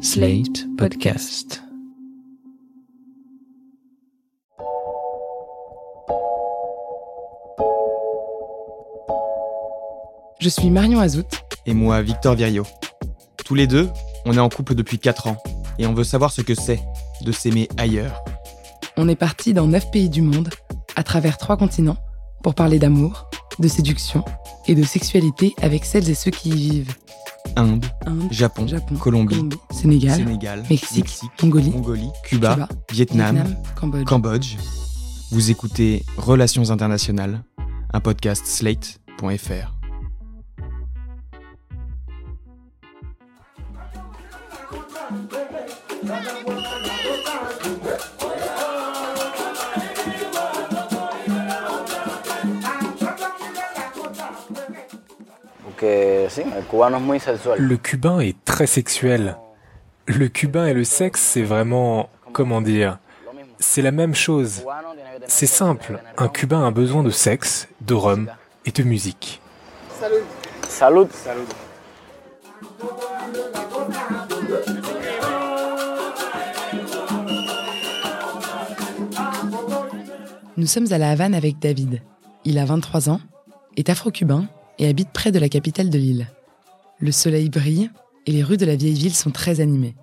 Slate Podcast. Je suis Marion Azout. Et moi, Victor Virio. Tous les deux, on est en couple depuis 4 ans et on veut savoir ce que c'est de s'aimer ailleurs. On est parti dans 9 pays du monde, à travers 3 continents, pour parler d'amour, de séduction et de sexualité avec celles et ceux qui y vivent. Inde, Inde, Japon, Japon, Colombie, Colombie, Sénégal, Sénégal, Mexique, Mongolie, Mongolie, Cuba, Cuba, Vietnam, Vietnam, Cambodge. Cambodge. Vous écoutez Relations internationales, un podcast slate.fr. Le cubain est très sexuel. Le cubain et le sexe, c'est vraiment, comment dire, c'est la même chose. C'est simple, un cubain a besoin de sexe, de rhum et de musique. Salud. Nous sommes à La Havane avec David. Il a 23 ans, est afro-cubain et habite près de la capitale de l'île. Le soleil brille et les rues de la vieille ville sont très animées.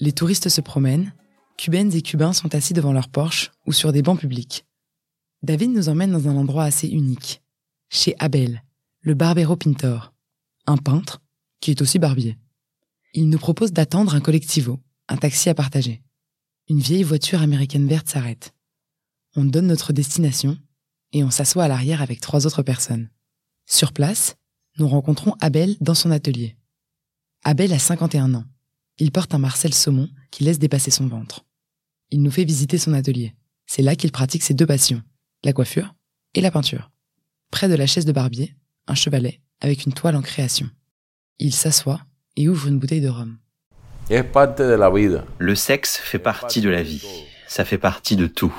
Les touristes se promènent, cubaines et cubains sont assis devant leur Porsche ou sur des bancs publics. David nous emmène dans un endroit assez unique, chez Abel, le barbero pintor, un peintre qui est aussi barbier. Il nous propose d'attendre un collectivo, un taxi à partager. Une vieille voiture américaine verte s'arrête. On donne notre destination et on s'assoit à l'arrière avec trois autres personnes. Sur place, nous rencontrons Abel dans son atelier. Abel a 51 ans. Il porte un Marcel saumon qui laisse dépasser son ventre. Il nous fait visiter son atelier. C'est là qu'il pratique ses deux passions, la coiffure et la peinture. Près de la chaise de barbier, un chevalet avec une toile en création. Il s'assoit et ouvre une bouteille de rhum. Le sexe fait partie de la vie. Ça fait partie de tout.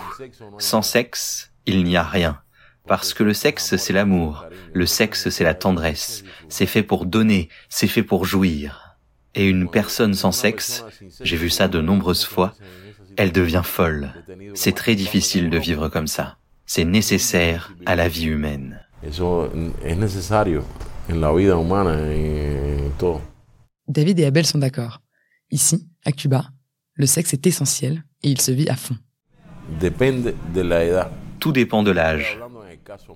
Sans sexe, il n'y a rien. Parce que le sexe, c'est l'amour. Le sexe, c'est la tendresse. C'est fait pour donner, c'est fait pour jouir. Et une personne sans sexe, j'ai vu ça de nombreuses fois, elle devient folle. C'est très difficile de vivre comme ça. C'est nécessaire à la vie humaine. David et Abel sont d'accord. Ici, à Cuba, le sexe est essentiel et il se vit à fond. Tout dépend de l'âge.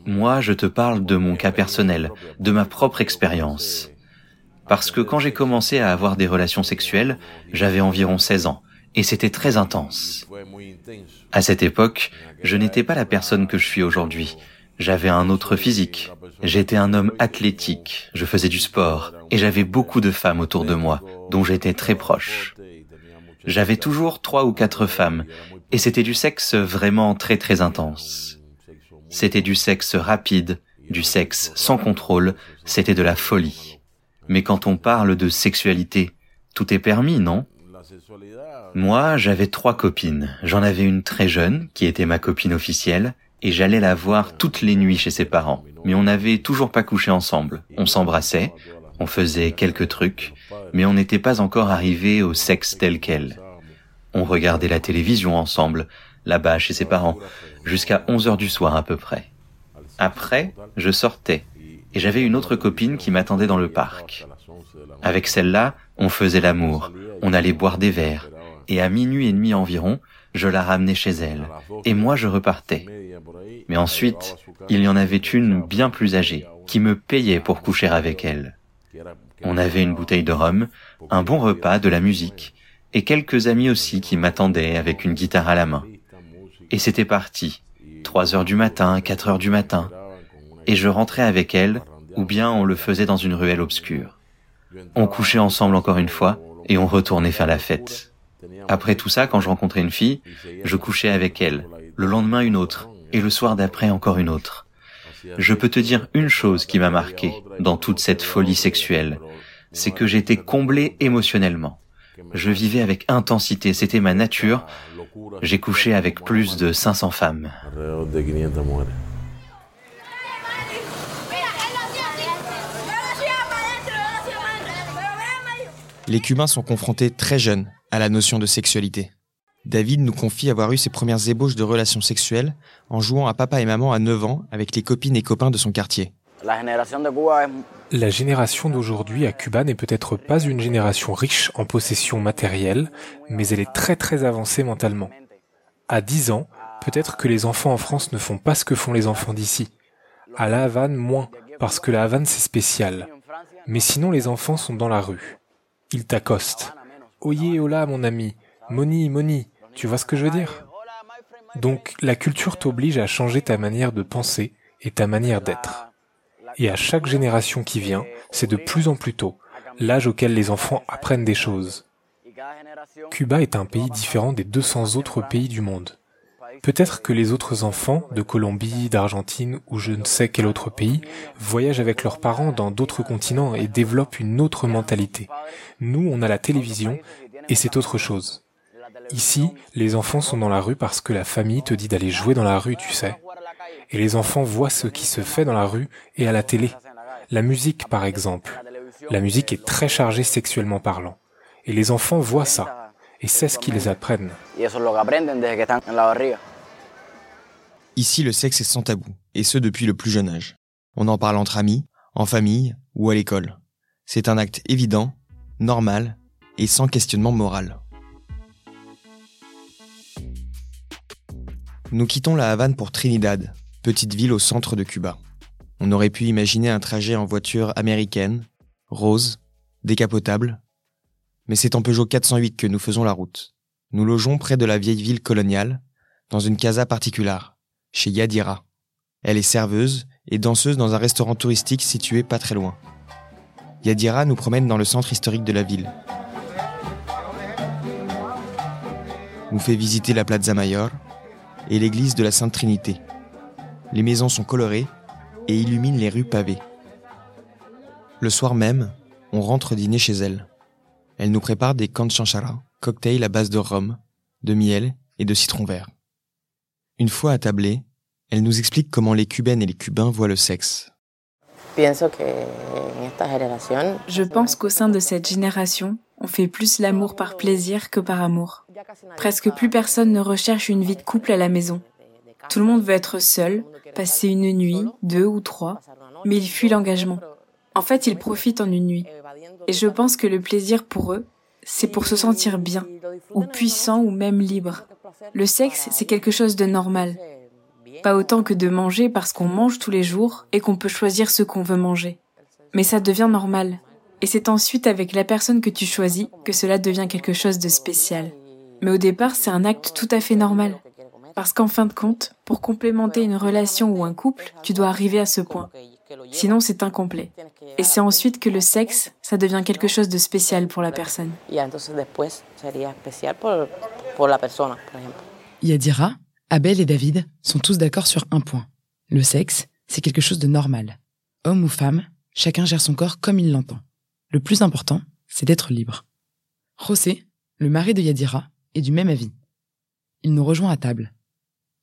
Moi, je te parle de mon cas personnel, de ma propre expérience. Parce que quand j'ai commencé à avoir des relations sexuelles, j'avais environ 16 ans, et c'était très intense. À cette époque, je n'étais pas la personne que je suis aujourd'hui. J'avais un autre physique. J'étais un homme athlétique, je faisais du sport, et j'avais beaucoup de femmes autour de moi, dont j'étais très proche. J'avais toujours trois ou quatre femmes, et c'était du sexe vraiment très très intense. C'était du sexe rapide, du sexe sans contrôle, c'était de la folie. Mais quand on parle de sexualité, tout est permis, non? Moi, j'avais trois copines. J'en avais une très jeune, qui était ma copine officielle, et j'allais la voir toutes les nuits chez ses parents. Mais on n'avait toujours pas couché ensemble. On s'embrassait, on faisait quelques trucs, mais on n'était pas encore arrivé au sexe tel quel. On regardait la télévision ensemble, là-bas chez ses parents, jusqu'à 11 heures du soir à peu près. Après, je sortais, et j'avais une autre copine qui m'attendait dans le parc. Avec celle-là, on faisait l'amour, on allait boire des verres, et à minuit et demi environ, je la ramenais chez elle, et moi je repartais. Mais ensuite, il y en avait une bien plus âgée, qui me payait pour coucher avec elle. On avait une bouteille de rhum, un bon repas, de la musique, et quelques amis aussi qui m'attendaient avec une guitare à la main. Et c'était parti, 3 heures du matin, 4 heures du matin, et je rentrais avec elle, ou bien on le faisait dans une ruelle obscure. On couchait ensemble encore une fois, et on retournait faire la fête. Après tout ça, quand je rencontrais une fille, je couchais avec elle, le lendemain une autre, et le soir d'après encore une autre. Je peux te dire une chose qui m'a marqué dans toute cette folie sexuelle, c'est que j'étais comblé émotionnellement. Je vivais avec intensité, c'était ma nature. J'ai couché avec plus de 500 femmes. Alrededor de 500 mujeres. Les Cubains sont confrontés très jeunes à la notion de sexualité. David nous confie avoir eu ses premières ébauches de relations sexuelles en jouant à papa et maman à 9 ans avec les copines et copains de son quartier. La génération d'aujourd'hui à Cuba n'est peut-être pas une génération riche en possessions matérielles, mais elle est très très avancée mentalement. À 10 ans, peut-être que les enfants en France ne font pas ce que font les enfants d'ici. À La Havane, moins, parce que la Havane c'est spécial. Mais sinon les enfants sont dans la rue. Ils t'accostent. Oyez, hola mon ami, Moni, Moni, tu vois ce que je veux dire? Donc la culture t'oblige à changer ta manière de penser et ta manière d'être. Et à chaque génération qui vient, c'est de plus en plus tôt, l'âge auquel les enfants apprennent des choses. Cuba est un pays différent des 200 autres pays du monde. Peut-être que les autres enfants de Colombie, d'Argentine ou je ne sais quel autre pays voyagent avec leurs parents dans d'autres continents et développent une autre mentalité. Nous, on a la télévision et c'est autre chose. Ici, les enfants sont dans la rue parce que la famille te dit d'aller jouer dans la rue, tu sais. Et les enfants voient ce qui se fait dans la rue et à la télé. La musique, par exemple. La musique est très chargée sexuellement parlant. Et les enfants voient ça. Et c'est ce qu'ils apprennent. Ici, le sexe est sans tabou, et ce depuis le plus jeune âge. On en parle entre amis, en famille ou à l'école. C'est un acte évident, normal et sans questionnement moral. Nous quittons la Havane pour Trinidad, petite ville au centre de Cuba. On aurait pu imaginer un trajet en voiture américaine, rose, décapotable, mais c'est en Peugeot 408 que nous faisons la route. Nous logeons près de la vieille ville coloniale, dans une casa particulière, chez Yadira. Elle est serveuse et danseuse dans un restaurant touristique situé pas très loin. Yadira nous promène dans le centre historique de la ville. Nous fait visiter la Plaza Mayor, et l'église de la Sainte Trinité. Les maisons sont colorées et illuminent les rues pavées. Le soir même, on rentre dîner chez elle. Elle nous prépare des canchanchara, cocktails à base de rhum, de miel et de citron vert. Une fois attablée, elle nous explique comment les Cubaines et les Cubains voient le sexe. Je pense qu'au sein de cette génération, on fait plus l'amour par plaisir que par amour. Presque plus personne ne recherche une vie de couple à la maison. Tout le monde veut être seul, passer une nuit, deux ou trois, mais il fuit l'engagement. En fait, ils profitent en une nuit. Et je pense que le plaisir pour eux, c'est pour se sentir bien, ou puissant, ou même libre. Le sexe, c'est quelque chose de normal. Pas autant que de manger parce qu'on mange tous les jours et qu'on peut choisir ce qu'on veut manger. Mais ça devient normal. Et c'est ensuite avec la personne que tu choisis que cela devient quelque chose de spécial. Mais au départ, c'est un acte tout à fait normal. Parce qu'en fin de compte, pour complémenter une relation ou un couple, tu dois arriver à ce point. Sinon, c'est incomplet. Et c'est ensuite que le sexe, ça devient quelque chose de spécial pour la personne. Yadira, Abel et David sont tous d'accord sur un point. Le sexe, c'est quelque chose de normal. Homme ou femme, chacun gère son corps comme il l'entend. Le plus important, c'est d'être libre. José, le mari de Yadira, est du même avis. Il nous rejoint à table.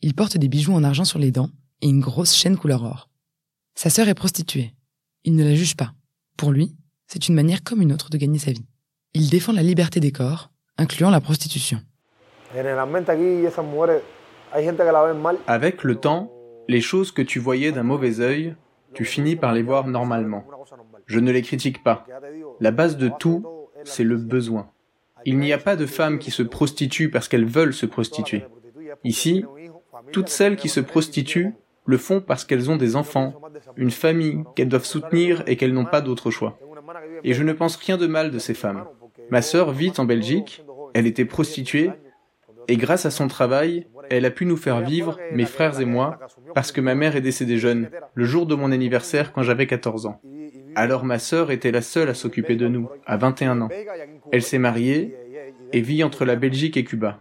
Il porte des bijoux en argent sur les dents et une grosse chaîne couleur or. Sa sœur est prostituée. Il ne la juge pas. Pour lui, c'est une manière comme une autre de gagner sa vie. Il défend la liberté des corps, incluant la prostitution. Avec le temps, les choses que tu voyais d'un mauvais œil, tu finis par les voir normalement. Je ne les critique pas. La base de tout, c'est le besoin. Il n'y a pas de femmes qui se prostituent parce qu'elles veulent se prostituer. Ici, toutes celles qui se prostituent le font parce qu'elles ont des enfants, une famille qu'elles doivent soutenir et qu'elles n'ont pas d'autre choix. Et je ne pense rien de mal de ces femmes. Ma sœur vit en Belgique, elle était prostituée, et grâce à son travail, elle a pu nous faire vivre, mes frères et moi, parce que ma mère est décédée jeune, le jour de mon anniversaire quand j'avais 14 ans. Alors ma sœur était la seule à s'occuper de nous, à 21 ans. Elle s'est mariée et vit entre la Belgique et Cuba.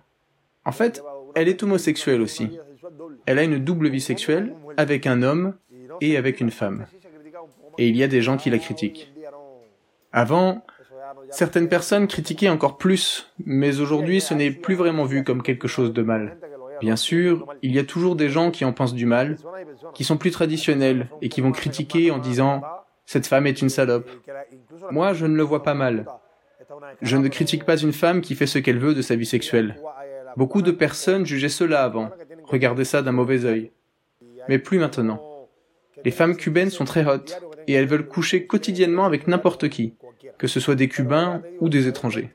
En fait, elle est homosexuelle aussi. Elle a une double vie sexuelle avec un homme et avec une femme. Et il y a des gens qui la critiquent. Avant, certaines personnes critiquaient encore plus, mais aujourd'hui ce n'est plus vraiment vu comme quelque chose de mal. Bien sûr, il y a toujours des gens qui en pensent du mal, qui sont plus traditionnels et qui vont critiquer en disant cette femme est une salope. Moi, je ne le vois pas mal. Je ne critique pas une femme qui fait ce qu'elle veut de sa vie sexuelle. Beaucoup de personnes jugeaient cela avant, regardaient ça d'un mauvais œil. Mais plus maintenant. Les femmes cubaines sont très hautes et elles veulent coucher quotidiennement avec n'importe qui, que ce soit des Cubains ou des étrangers,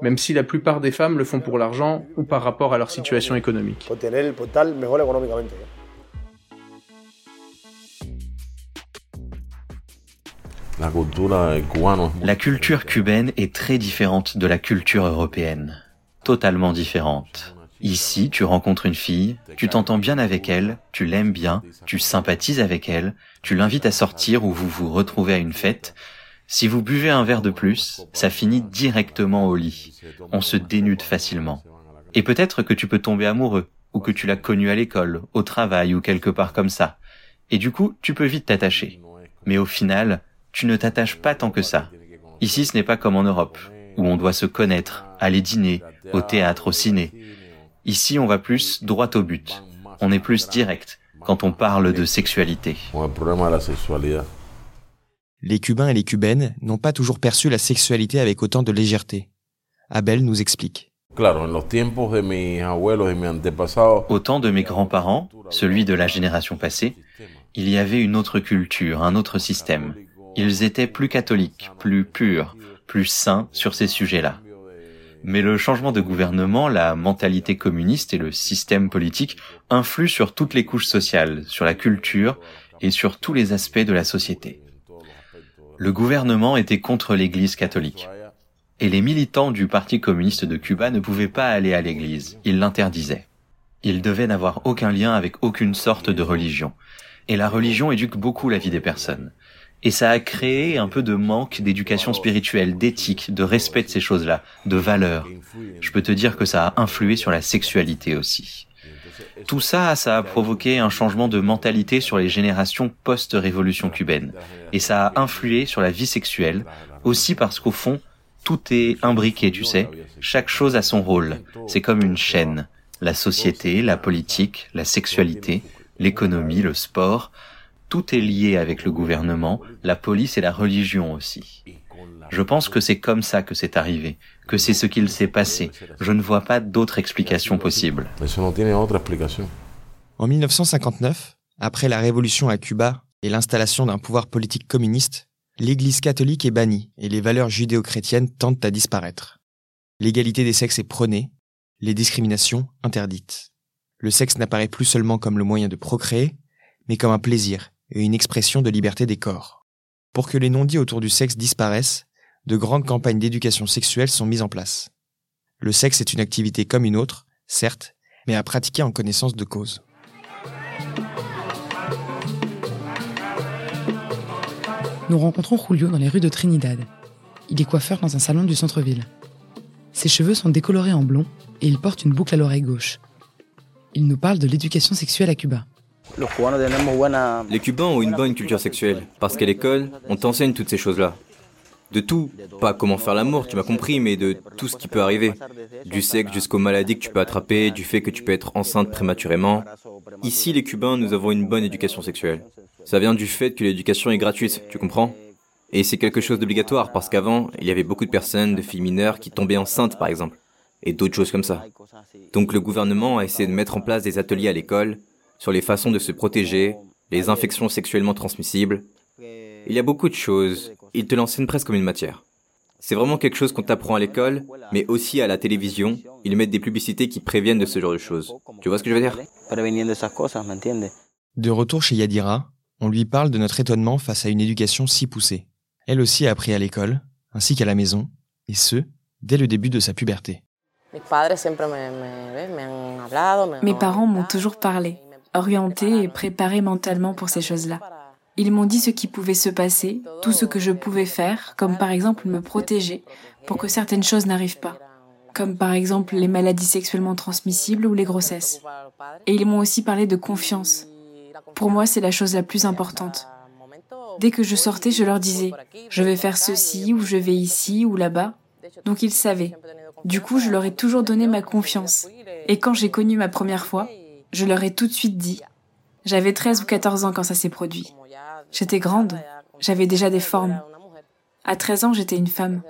même si la plupart des femmes le font pour l'argent ou par rapport à leur situation économique. La culture cubaine est très différente de la culture européenne, totalement différente. Ici, tu rencontres une fille, tu t'entends bien avec elle, tu l'aimes bien, tu sympathises avec elle, tu l'invites à sortir ou vous vous retrouvez à une fête. Si vous buvez un verre de plus, ça finit directement au lit. On se dénude facilement. Et peut-être que tu peux tomber amoureux, ou que tu l'as connu à l'école, au travail ou quelque part comme ça. Et du coup, tu peux vite t'attacher. Mais au final, tu ne t'attaches pas tant que ça. Ici, ce n'est pas comme en Europe, où on doit se connaître, aller dîner, au théâtre, au ciné. Ici, on va plus droit au but. On est plus direct quand on parle de sexualité. Les Cubains et les Cubaines n'ont pas toujours perçu la sexualité avec autant de légèreté. Abel nous explique. Au temps de mes grands-parents, celui de la génération passée, il y avait une autre culture, un autre système. Ils étaient plus catholiques, plus purs, plus sains sur ces sujets-là. Mais le changement de gouvernement, la mentalité communiste et le système politique influent sur toutes les couches sociales, sur la culture et sur tous les aspects de la société. Le gouvernement était contre l'Église catholique. Et les militants du Parti communiste de Cuba ne pouvaient pas aller à l'Église, ils l'interdisaient. Ils devaient n'avoir aucun lien avec aucune sorte de religion. Et la religion éduque beaucoup la vie des personnes. Et ça a créé un peu de manque d'éducation spirituelle, d'éthique, de respect de ces choses-là, de valeurs. Je peux te dire que ça a influé sur la sexualité aussi. Tout ça, ça a provoqué un changement de mentalité sur les générations post-révolution cubaine. Et ça a influé sur la vie sexuelle, aussi parce qu'au fond, tout est imbriqué, tu sais. Chaque chose a son rôle. C'est comme une chaîne. La société, la politique, la sexualité, l'économie, le sport, tout est lié avec le gouvernement, la police et la religion aussi. Je pense que c'est comme ça que c'est arrivé, que c'est ce qu'il s'est passé. Je ne vois pas d'autre explication possible. En 1959, après la révolution à Cuba et l'installation d'un pouvoir politique communiste, l'Église catholique est bannie et les valeurs judéo-chrétiennes tentent à disparaître. L'égalité des sexes est prônée, les discriminations interdites. Le sexe n'apparaît plus seulement comme le moyen de procréer, mais comme un plaisir, et une expression de liberté des corps. Pour que les non-dits autour du sexe disparaissent, de grandes campagnes d'éducation sexuelle sont mises en place. Le sexe est une activité comme une autre, certes, mais à pratiquer en connaissance de cause. Nous rencontrons Julio dans les rues de Trinidad. Il est coiffeur dans un salon du centre-ville. Ses cheveux sont décolorés en blond et il porte une boucle à l'oreille gauche. Il nous parle de l'éducation sexuelle à Cuba. Les Cubains ont une bonne culture sexuelle, parce qu'à l'école, on t'enseigne toutes ces choses-là. De tout, pas comment faire l'amour, tu m'as compris, mais de tout ce qui peut arriver. Du sexe jusqu'aux maladies que tu peux attraper, du fait que tu peux être enceinte prématurément. Ici, les Cubains, nous avons une bonne éducation sexuelle. Ça vient du fait que l'éducation est gratuite, tu comprends? Et c'est quelque chose d'obligatoire, parce qu'avant, il y avait beaucoup de personnes, de filles mineures, qui tombaient enceintes, par exemple, et d'autres choses comme ça. Donc le gouvernement a essayé de mettre en place des ateliers à l'école, sur les façons de se protéger, les infections sexuellement transmissibles. Il y a beaucoup de choses. Ils te l'enseignent presque comme une matière. C'est vraiment quelque chose qu'on t'apprend à l'école, mais aussi à la télévision. Ils mettent des publicités qui préviennent de ce genre de choses. Tu vois ce que je veux dire? De retour chez Yadira, on lui parle de notre étonnement face à une éducation si poussée. Elle aussi a appris à l'école, ainsi qu'à la maison, et ce, dès le début de sa puberté. Mes parents m'ont toujours parlé orienté et préparé mentalement pour ces choses-là. Ils m'ont dit ce qui pouvait se passer, tout ce que je pouvais faire, comme par exemple me protéger pour que certaines choses n'arrivent pas, comme par exemple les maladies sexuellement transmissibles ou les grossesses. Et ils m'ont aussi parlé de confiance. Pour moi, c'est la chose la plus importante. Dès que je sortais, je leur disais, je vais faire ceci ou je vais ici ou là-bas. Donc ils savaient. Du coup, je leur ai toujours donné ma confiance. Et quand j'ai connu ma première fois, je leur ai tout de suite dit. J'avais 13 ou 14 ans quand ça s'est produit. J'étais grande, j'avais déjà des formes. À 13 ans, j'étais une femme.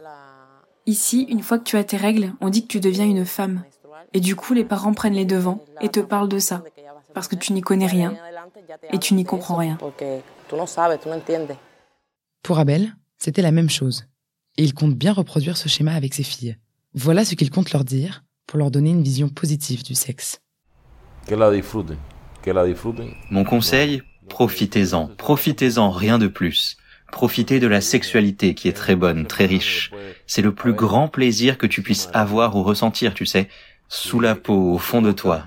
Ici, une fois que tu as tes règles, on dit que tu deviens une femme. Et du coup, les parents prennent les devants et te parlent de ça. Parce que tu n'y connais rien et tu n'y comprends rien. Pour Abel, c'était la même chose. Et il compte bien reproduire ce schéma avec ses filles. Voilà ce qu'il compte leur dire pour leur donner une vision positive du sexe. Mon conseil, profitez-en, profitez-en, rien de plus. Profitez de la sexualité qui est très bonne, très riche. C'est le plus grand plaisir que tu puisses avoir ou ressentir, tu sais, sous la peau, au fond de toi.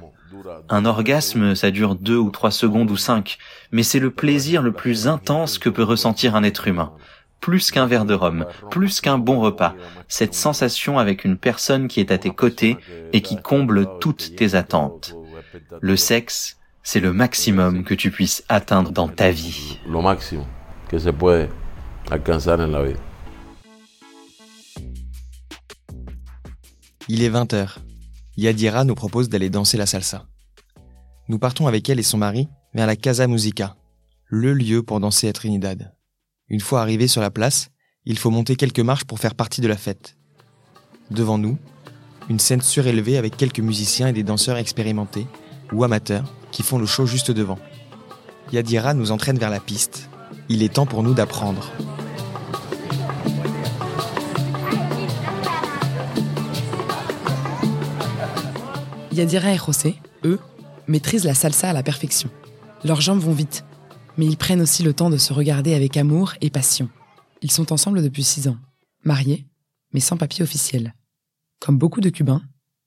Un orgasme, ça dure deux ou trois secondes ou cinq, mais c'est le plaisir le plus intense que peut ressentir un être humain. Plus qu'un verre de rhum, plus qu'un bon repas, cette sensation avec une personne qui est à tes côtés et qui comble toutes tes attentes. Le sexe, c'est le maximum que tu puisses atteindre dans ta vie. Lo máximo que se puede alcanzar en la vida. Il est 20h. Yadira nous propose d'aller danser la salsa. Nous partons avec elle et son mari vers la Casa Musica, le lieu pour danser à Trinidad. Une fois arrivés sur la place, il faut monter quelques marches pour faire partie de la fête. Devant nous, une scène surélevée avec quelques musiciens et des danseurs expérimentés ou amateurs qui font le show juste devant. Yadira nous entraîne vers la piste. Il est temps pour nous d'apprendre. Yadira et José, eux, maîtrisent la salsa à la perfection. Leurs jambes vont vite, mais ils prennent aussi le temps de se regarder avec amour et passion. Ils sont ensemble depuis six ans, mariés, mais sans papier officiel. Comme beaucoup de Cubains,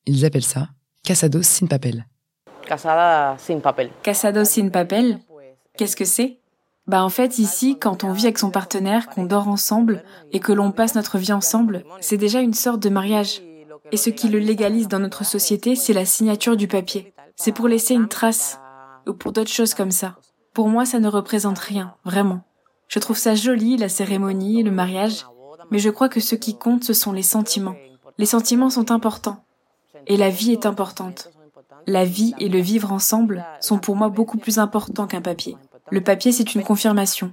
ils appellent ça Casados sin papel. Casada sin papel. Casado sin papel? Qu'est-ce que c'est? Bah en fait ici, quand on vit avec son partenaire, qu'on dort ensemble et que l'on passe notre vie ensemble, c'est déjà une sorte de mariage. Et ce qui le légalise dans notre société, c'est la signature du papier. C'est pour laisser une trace ou pour d'autres choses comme ça. Pour moi, ça ne représente rien, vraiment. Je trouve ça joli, la cérémonie, le mariage, mais je crois que ce qui compte, ce sont les sentiments. Les sentiments sont importants. Et la vie est importante. La vie et le vivre ensemble sont pour moi beaucoup plus importants qu'un papier. Le papier, c'est une confirmation.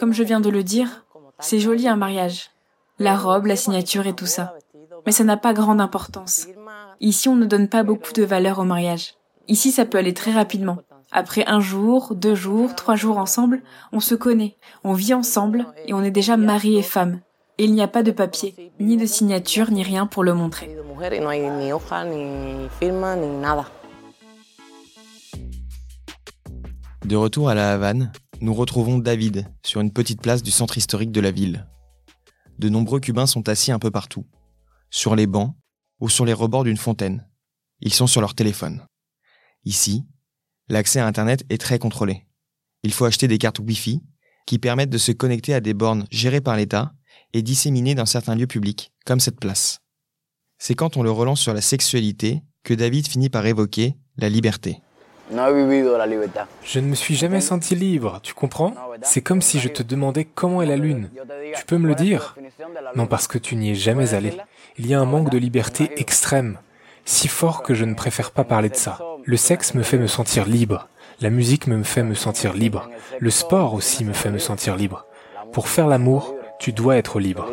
Comme je viens de le dire, c'est joli un mariage. La robe, la signature et tout ça. Mais ça n'a pas grande importance. Ici, on ne donne pas beaucoup de valeur au mariage. Ici, ça peut aller très rapidement. Après un jour, deux jours, trois jours ensemble, on se connaît, on vit ensemble et on est déjà mari et femme. Et il n'y a pas de papier, ni de signature, ni rien pour le montrer. De retour à la Havane, nous retrouvons David sur une petite place du centre historique de la ville. De nombreux Cubains sont assis un peu partout, sur les bancs ou sur les rebords d'une fontaine. Ils sont sur leur téléphone. Ici, l'accès à Internet est très contrôlé. Il faut acheter des cartes Wi-Fi qui permettent de se connecter à des bornes gérées par l'État et disséminées dans certains lieux publics, comme cette place. C'est quand on le relance sur la sexualité que David finit par évoquer la liberté. Je ne me suis jamais senti libre, tu comprends? C'est comme si je te demandais comment est la Lune. Tu peux me le dire? Non, parce que tu n'y es jamais allé. Il y a un manque de liberté extrême, si fort que je ne préfère pas parler de ça. Le sexe me fait me sentir libre. La musique me fait me sentir libre. Le sport aussi me fait me sentir libre. Pour faire l'amour, tu dois être libre.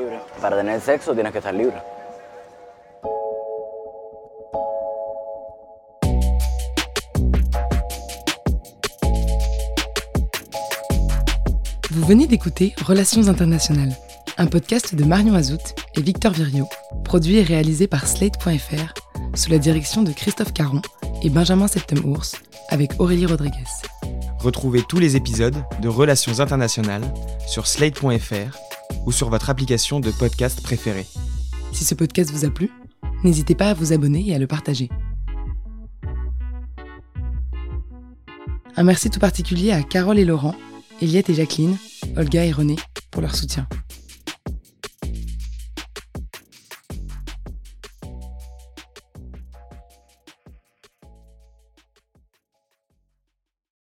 Vous venez d'écouter Relations internationales, un podcast de Marion Azout et Victor Virio, produit et réalisé par Slate.fr sous la direction de Christophe Caron et Benjamin Septem-Ours avec Aurélie Rodriguez. Retrouvez tous les épisodes de Relations internationales sur slate.fr ou sur votre application de podcast préférée. Si ce podcast vous a plu, n'hésitez pas à vous abonner et à le partager. Un merci tout particulier à Carole et Laurent, Eliette et Jacqueline, Olga et René pour leur soutien.